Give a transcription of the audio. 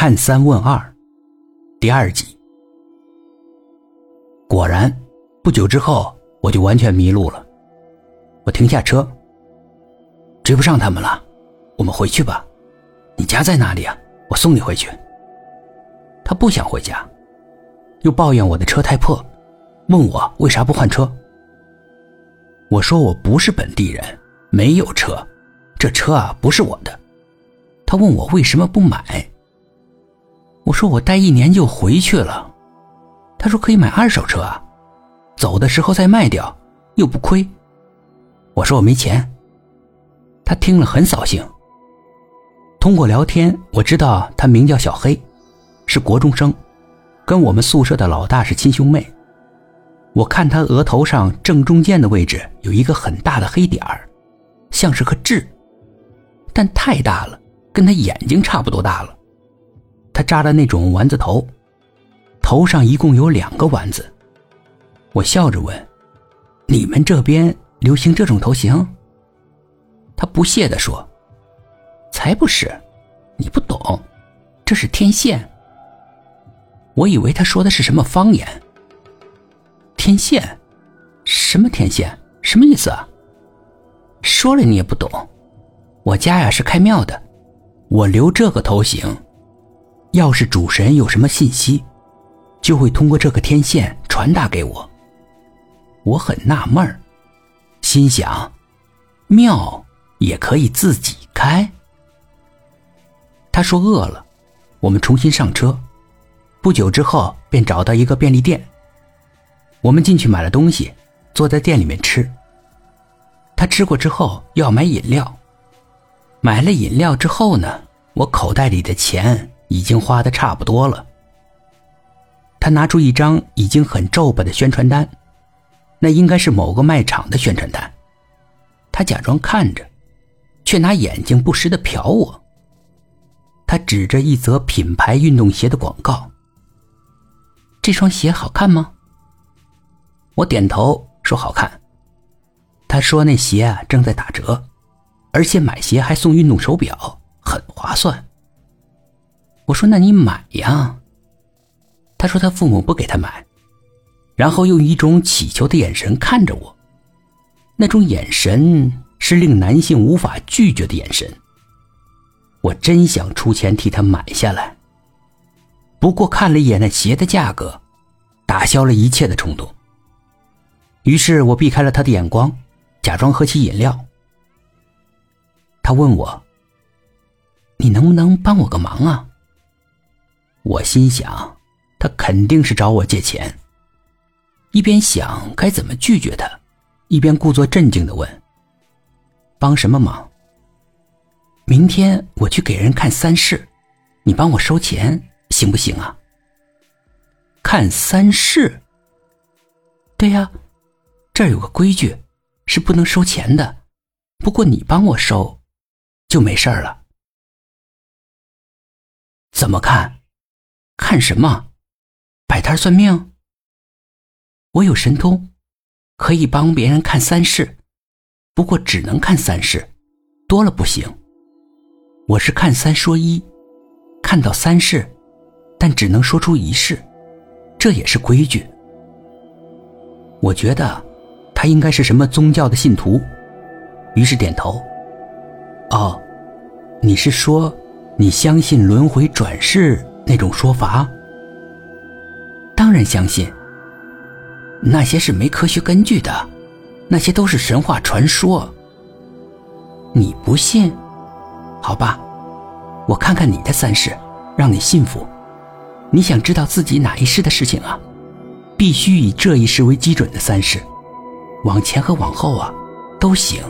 看三问二，第二集。果然，不久之后我就完全迷路了。我停下车，追不上他们了，我们回去吧。你家在哪里啊？我送你回去。他不想回家，又抱怨我的车太破，问我为啥不换车。我说我不是本地人，没有车，这车啊不是我的。他问我为什么不买。我说我待一年就回去了。他说可以买二手车啊，走的时候再卖掉，又不亏。我说我没钱。他听了很扫兴。通过聊天，我知道他名叫小黑，是国中生，跟我们宿舍的老大是亲兄妹。我看他额头上正中间的位置有一个很大的黑点儿，像是颗痣，但太大了，跟他眼睛差不多大了。他扎了那种丸子头，头上一共有两个丸子。我笑着问：“你们这边流行这种头型？”他不屑地说：“才不是，你不懂，这是天线。”我以为他说的是什么方言。天线？什么天线？什么意思啊？说了你也不懂。我家呀是开庙的，我留这个头型，要是主神有什么信息，就会通过这个天线传达给我。我很纳闷儿，心想，庙也可以自己开。他说饿了，我们重新上车，不久之后便找到一个便利店。我们进去买了东西，坐在店里面吃。他吃过之后要买饮料。买了饮料之后呢，我口袋里的钱已经花的差不多了。他拿出一张已经很皱巴的宣传单，那应该是某个卖场的宣传单。他假装看着，却拿眼睛不时的瞟我。他指着一则品牌运动鞋的广告：“这双鞋好看吗？”我点头说好看。他说那鞋啊正在打折，而且买鞋还送运动手表，很划算。我说那你买呀。他说他父母不给他买，然后用一种乞求的眼神看着我，那种眼神是令男性无法拒绝的眼神。我真想出钱替他买下来，不过看了一眼那鞋的价格，打消了一切的冲动。于是我避开了他的眼光，假装喝起饮料。他问我：“你能不能帮我个忙啊？”我心想，他肯定是找我借钱。一边想该怎么拒绝他，一边故作镇静的问：“帮什么忙？”明天我去给人看三世，你帮我收钱行不行啊？看三世？对呀。这儿有个规矩，是不能收钱的。不过你帮我收，就没事了。怎么看？看什么？摆摊算命？我有神通，可以帮别人看三世，不过只能看三世，多了不行。我是看三说一，看到三世，但只能说出一世，这也是规矩。我觉得。他应该是什么宗教的信徒，于是点头。哦，你是说你相信轮回转世那种说法？当然相信。那些是没科学根据的，那些都是神话传说。你不信？好吧，我看看你的三世，让你信服。你想知道自己哪一世的事情啊？必须以这一世为基准的三世。往前和往后啊，都行。